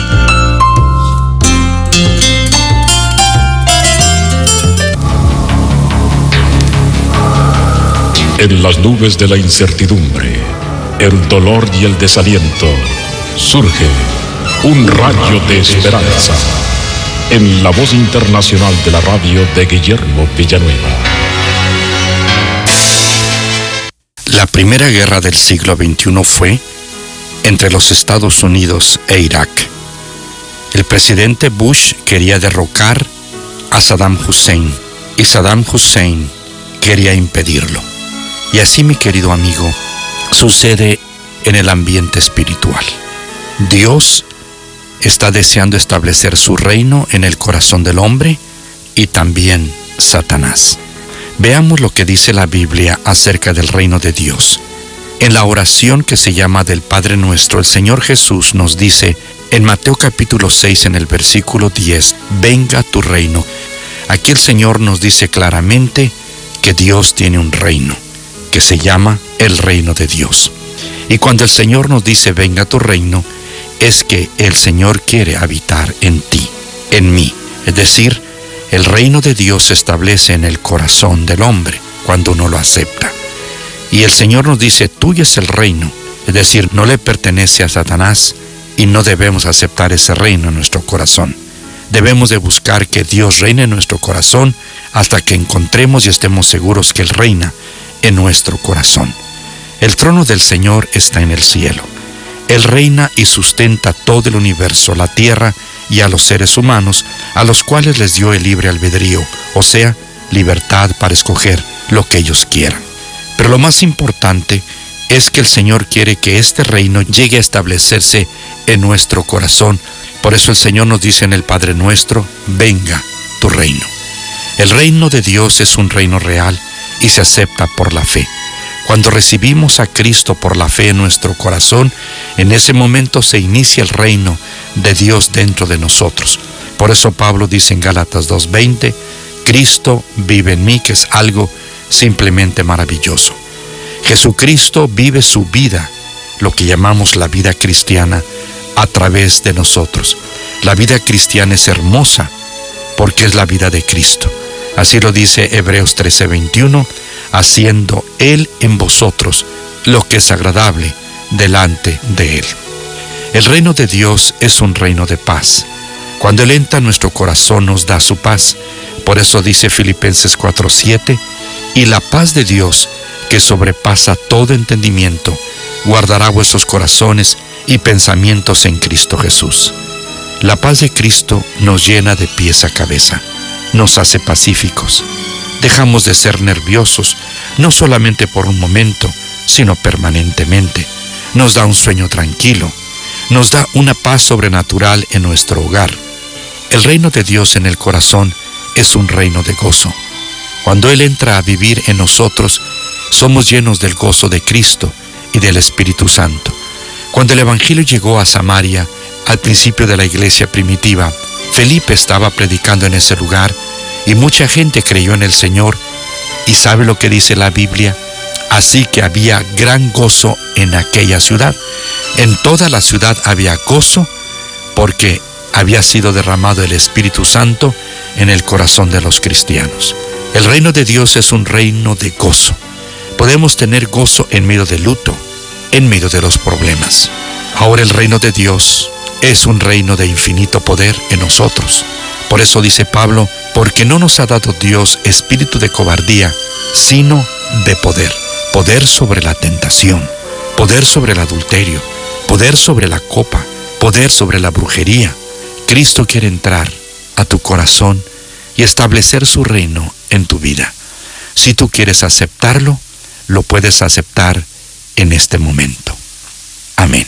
En las nubes de la incertidumbre, el dolor y el desaliento, surge un rayo de esperanza en la voz internacional de la radio de Guillermo Villanueva. La primera guerra del siglo XXI fue entre los Estados Unidos e Irak. El presidente Bush quería derrocar a Saddam Hussein y Saddam Hussein quería impedirlo. Y así, mi querido amigo, sucede en el ambiente espiritual. Dios está deseando establecer su reino en el corazón del hombre y también Satanás. Veamos lo que dice la Biblia acerca del reino de Dios. En la oración que se llama del Padre Nuestro, el Señor Jesús nos dice en Mateo capítulo 6 en el versículo 10, venga tu reino. Aquí el Señor nos dice claramente que Dios tiene un reino, que se llama el reino de Dios. Y cuando el Señor nos dice, venga tu reino, es que el Señor quiere habitar en ti, en mí. Es decir, el reino de Dios se establece en el corazón del hombre cuando uno lo acepta. Y el Señor nos dice, tuyo es el reino. Es decir, no le pertenece a Satanás y no debemos aceptar ese reino en nuestro corazón. Debemos de buscar que Dios reine en nuestro corazón hasta que encontremos y estemos seguros que Él reina en nuestro corazón. El trono del Señor está en el cielo. Él reina y sustenta todo el universo, la tierra y a los seres humanos, a los cuales les dio el libre albedrío, o sea, libertad para escoger lo que ellos quieran. Pero lo más importante es que el Señor quiere que este reino llegue a establecerse en nuestro corazón. Por eso el Señor nos dice en el Padre nuestro, venga tu reino. El reino de Dios es un reino real y se acepta por la fe. Cuando recibimos a Cristo por la fe en nuestro corazón, en ese momento se inicia el reino de Dios dentro de nosotros. Por eso Pablo dice en Gálatas 2.20, Cristo vive en mí, que es algo simplemente maravilloso. Jesucristo vive su vida, lo que llamamos la vida cristiana, a través de nosotros. La vida cristiana es hermosa porque es la vida de Cristo. Así lo dice Hebreos 13:21, haciendo Él en vosotros lo que es agradable delante de Él. El reino de Dios es un reino de paz. Cuando Él entra en nuestro corazón nos da su paz. Por eso dice Filipenses 4:7, y la paz de Dios, que sobrepasa todo entendimiento, guardará vuestros corazones y pensamientos en Cristo Jesús. La paz de Cristo nos llena de pies a cabeza, nos hace pacíficos. Dejamos de ser nerviosos, no solamente por un momento, sino permanentemente. Nos da un sueño tranquilo, nos da una paz sobrenatural en nuestro hogar. El reino de Dios en el corazón es un reino de gozo. Cuando Él entra a vivir en nosotros, somos llenos del gozo de Cristo y del Espíritu Santo. Cuando el Evangelio llegó a Samaria, al principio de la iglesia primitiva, Felipe estaba predicando en ese lugar y mucha gente creyó en el Señor. ¿Y sabe lo que dice la Biblia? Así que había gran gozo en aquella ciudad. En toda la ciudad había gozo porque había sido derramado el Espíritu Santo en el corazón de los cristianos. El reino de Dios es un reino de gozo. Podemos tener gozo en medio del luto, en medio de los problemas. Ahora el reino de Dios es un reino de infinito poder en nosotros. Por eso dice Pablo, porque no nos ha dado Dios espíritu de cobardía, sino de poder. Poder sobre la tentación, poder sobre el adulterio, poder sobre la copa, poder sobre la brujería. Cristo quiere entrar a tu corazón y establecer su reino en tu vida. Si tú quieres aceptarlo, lo puedes aceptar en este momento. Amén.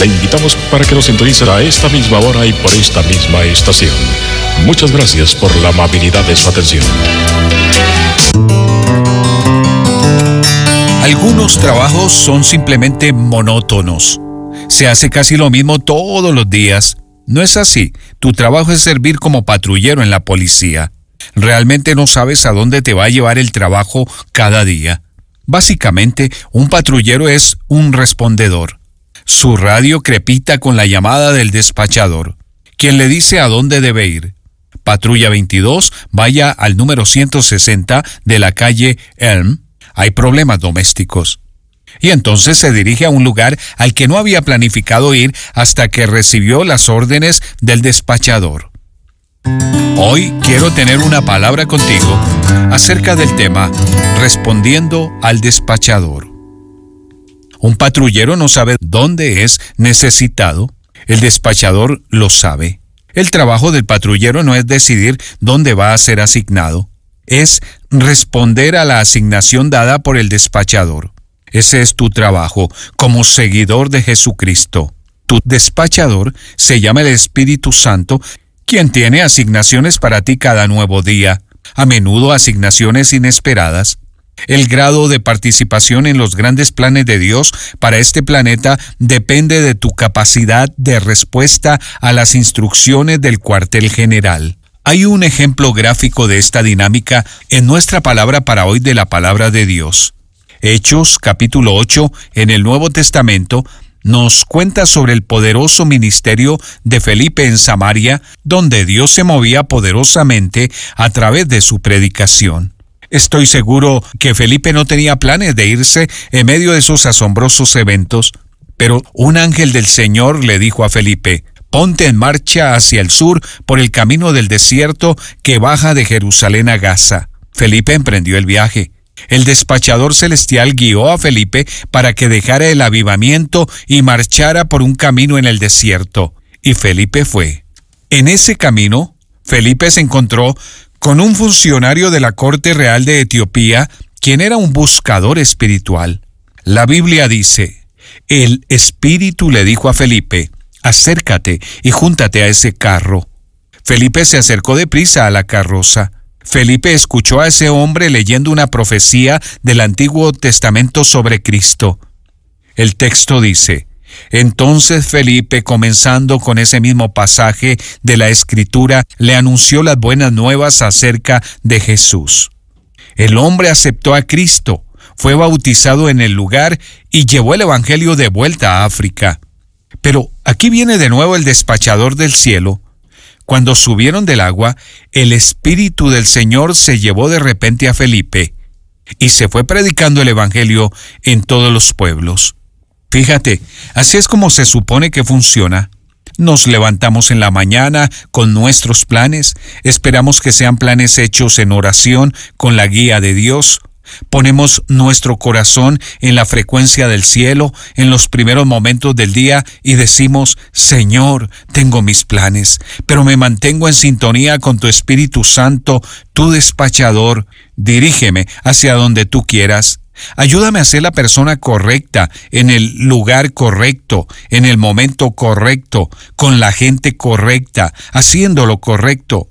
Le invitamos para que nos sintonice a esta misma hora y por esta misma estación. Muchas gracias por la amabilidad de su atención. Algunos trabajos son simplemente monótonos. Se hace casi lo mismo todos los días. No es así. Tu trabajo es servir como patrullero en la policía. Realmente no sabes a dónde te va a llevar el trabajo cada día. Básicamente, un patrullero es un respondedor. Su radio crepita con la llamada del despachador, quien le dice a dónde debe ir. Patrulla 22, vaya al número 160 de la calle Elm. Hay problemas domésticos. Y entonces se dirige a un lugar al que no había planificado ir hasta que recibió las órdenes del despachador. Hoy quiero tener una palabra contigo acerca del tema respondiendo al despachador. Un patrullero no sabe dónde es necesitado, el despachador lo sabe. El trabajo del patrullero no es decidir dónde va a ser asignado, es responder a la asignación dada por el despachador. Ese es tu trabajo como seguidor de Jesucristo. Tu despachador se llama el Espíritu Santo, quien tiene asignaciones para ti cada nuevo día, a menudo asignaciones inesperadas. El grado de participación en los grandes planes de Dios para este planeta depende de tu capacidad de respuesta a las instrucciones del cuartel general. Hay un ejemplo gráfico de esta dinámica en nuestra palabra para hoy de la palabra de Dios. Hechos capítulo 8 en el Nuevo Testamento nos cuenta sobre el poderoso ministerio de Felipe en Samaria, donde Dios se movía poderosamente a través de su predicación. Estoy seguro que Felipe no tenía planes de irse en medio de esos asombrosos eventos, pero un ángel del Señor le dijo a Felipe, ponte en marcha hacia el sur por el camino del desierto que baja de Jerusalén a Gaza. Felipe emprendió el viaje. El despachador celestial guió a Felipe para que dejara el avivamiento y marchara por un camino en el desierto. Y Felipe fue. En ese camino, Felipe se encontró con un funcionario de la corte real de Etiopía, quien era un buscador espiritual. La Biblia dice, el espíritu le dijo a Felipe, acércate y júntate a ese carro. Felipe se acercó deprisa a la carroza. Felipe escuchó a ese hombre leyendo una profecía del Antiguo Testamento sobre Cristo. El texto dice, entonces Felipe, comenzando con ese mismo pasaje de la Escritura, le anunció las buenas nuevas acerca de Jesús. El hombre aceptó a Cristo, fue bautizado en el lugar y llevó el Evangelio de vuelta a África. Pero aquí viene de nuevo el despachador del cielo, cuando subieron del agua, el Espíritu del Señor se llevó de repente a Felipe y se fue predicando el Evangelio en todos los pueblos. Fíjate, así es como se supone que funciona. Nos levantamos en la mañana con nuestros planes, esperamos que sean planes hechos en oración con la guía de Dios, Ponemos nuestro corazón en la frecuencia del cielo en los primeros momentos del día y decimos, Señor, tengo mis planes, pero me mantengo en sintonía con tu Espíritu Santo, tu despachador. Dirígeme hacia donde tú quieras. Ayúdame a ser la persona correcta, en el lugar correcto, en el momento correcto, con la gente correcta, haciendo lo correcto.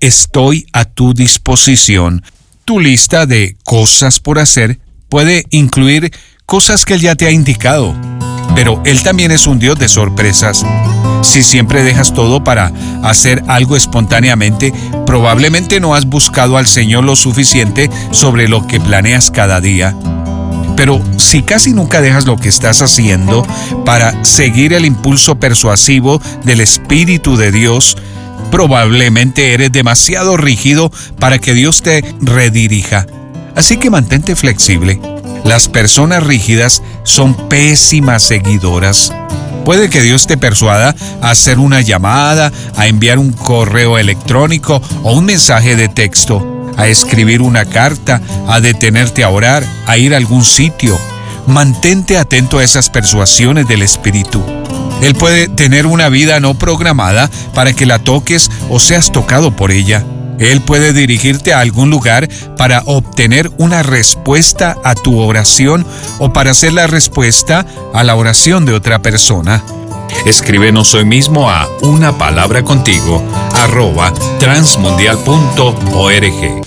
Estoy a tu disposición. Tu lista de cosas por hacer puede incluir cosas que Él ya te ha indicado. Pero Él también es un Dios de sorpresas. Si siempre dejas todo para hacer algo espontáneamente, probablemente no has buscado al Señor lo suficiente sobre lo que planeas cada día. Pero si casi nunca dejas lo que estás haciendo para seguir el impulso persuasivo del Espíritu de Dios, probablemente eres demasiado rígido para que Dios te redirija. Así que mantente flexible. Las personas rígidas son pésimas seguidoras. Puede que Dios te persuada a hacer una llamada, a enviar un correo electrónico o un mensaje de texto, a escribir una carta, a detenerte a orar, a ir a algún sitio. Mantente atento a esas persuasiones del Espíritu. Él puede tener una vida no programada para que la toques o seas tocado por ella. Él puede dirigirte a algún lugar para obtener una respuesta a tu oración o para hacer la respuesta a la oración de otra persona. Escríbenos hoy mismo a una palabra contigo arroba transmundial.org.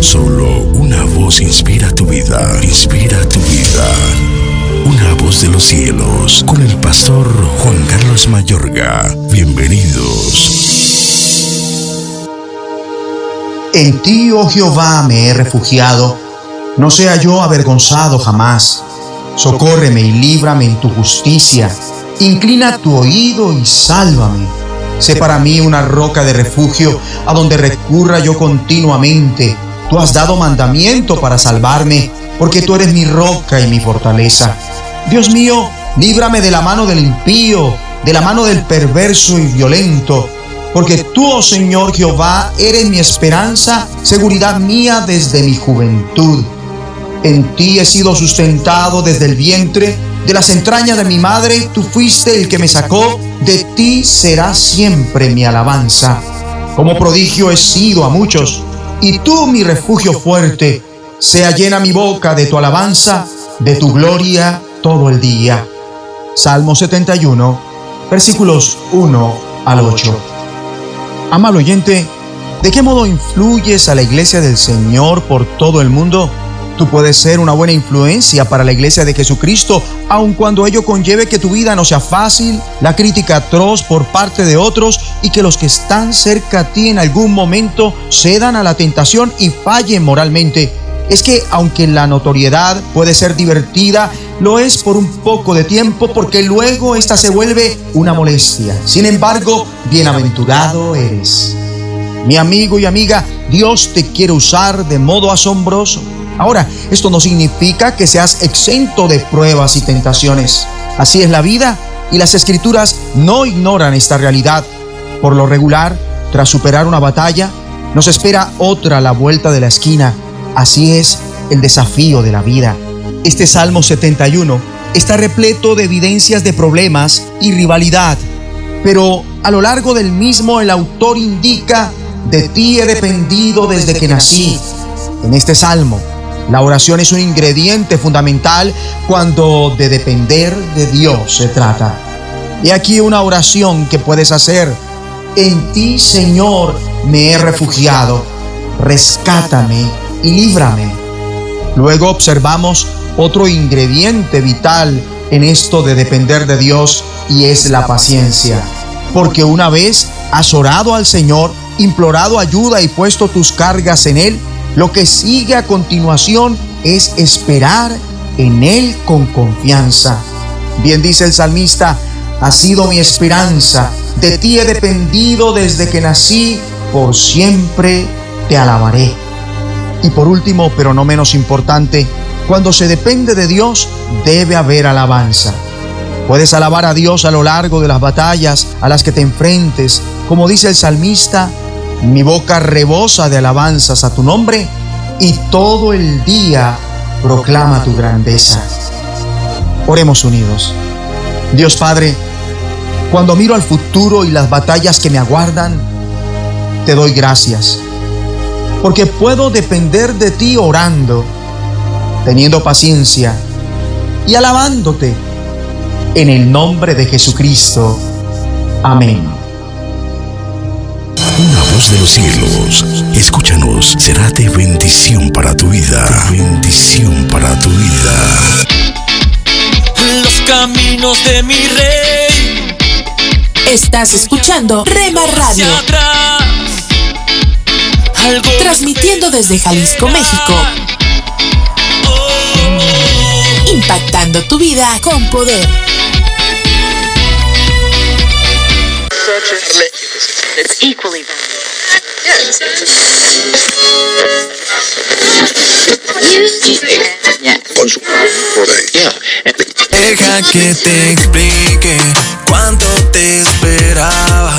Solo una voz inspira tu vida, inspira tu vida. Una voz de los cielos, con el pastor Juan Carlos Mayorga. Bienvenidos. En ti, oh Jehová, me he refugiado. No sea yo avergonzado jamás. Socórreme y líbrame en tu justicia. Inclina tu oído y sálvame. Sé para mí una roca de refugio a donde recurra yo continuamente. Tú has dado mandamiento para salvarme, porque tú eres mi roca y mi fortaleza. Dios mío, líbrame de la mano del impío, de la mano del perverso y violento porque tú, oh Señor Jehová, eres mi esperanza, seguridad mía desde mi juventud. En ti he sido sustentado desde el vientre, de las entrañas de mi madre, tú fuiste el que me sacó, de ti será siempre mi alabanza. Como prodigio he sido a muchos, y tú mi refugio fuerte, sea llena mi boca de tu alabanza, de tu gloria todo el día. Salmo 71, versículos 1 al 8. Amado oyente, ¿de qué modo influyes a la iglesia del Señor por todo el mundo? Tú puedes ser una buena influencia para la iglesia de Jesucristo, aun cuando ello conlleve que tu vida no sea fácil, la crítica atroz por parte de otros y que los que están cerca a ti en algún momento cedan a la tentación y fallen moralmente. Es que aunque la notoriedad puede ser divertida, lo es por un poco de tiempo porque luego esta se vuelve una molestia. Sin embargo, bienaventurado eres. Mi amigo y amiga, Dios te quiere usar de modo asombroso. Ahora, esto no significa que seas exento de pruebas y tentaciones. Así es la vida y las escrituras no ignoran esta realidad. Por lo regular, tras superar una batalla, nos espera otra a la vuelta de la esquina. Así es el desafío de la vida. Este Salmo 71 está repleto de evidencias de problemas y rivalidad, pero a lo largo del mismo el autor indica, de ti he dependido desde que nací. En este Salmo, la oración es un ingrediente fundamental cuando de depender de Dios se trata. Y aquí una oración que puedes hacer. En ti, Señor, me he refugiado. Rescátame y líbrame. Luego observamos otro ingrediente vital en esto de depender de Dios y es la paciencia. Porque una vez has orado al Señor, implorado ayuda y puesto tus cargas en Él, lo que sigue a continuación es esperar en Él con confianza. Bien dice el salmista, ha sido mi esperanza, de ti he dependido desde que nací, por siempre te alabaré. Y por último, pero no menos importante, cuando se depende de Dios, debe haber alabanza. Puedes alabar a Dios a lo largo de las batallas a las que te enfrentes. Como dice el salmista, mi boca rebosa de alabanzas a tu nombre y todo el día proclama tu grandeza. Oremos unidos. Dios Padre, cuando miro al futuro y las batallas que me aguardan, te doy gracias. Porque puedo depender de ti orando teniendo paciencia y alabándote en el nombre de Jesucristo. Amén. Una voz de los cielos, escúchanos, será de bendición para tu vida. De bendición para tu vida. caminos de mi rey. Estás escuchando Rema Radio. Transmitiendo desde Jalisco, México. Impactando tu vida con poder. Deja que te explique cuánto te esperaba.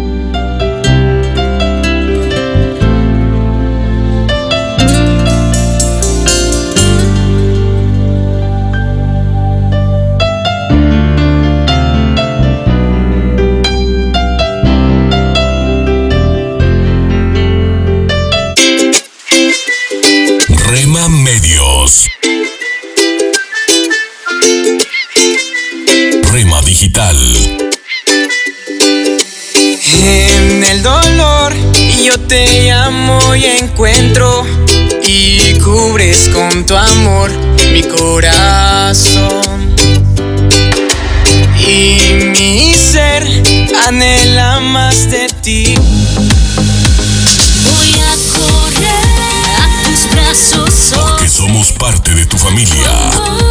Digital, En el dolor yo te llamo y encuentro y cubres con tu amor mi corazón. Y mi ser anhela más de ti. Voy a correr a tus brazos, oh, que somos parte de tu familia.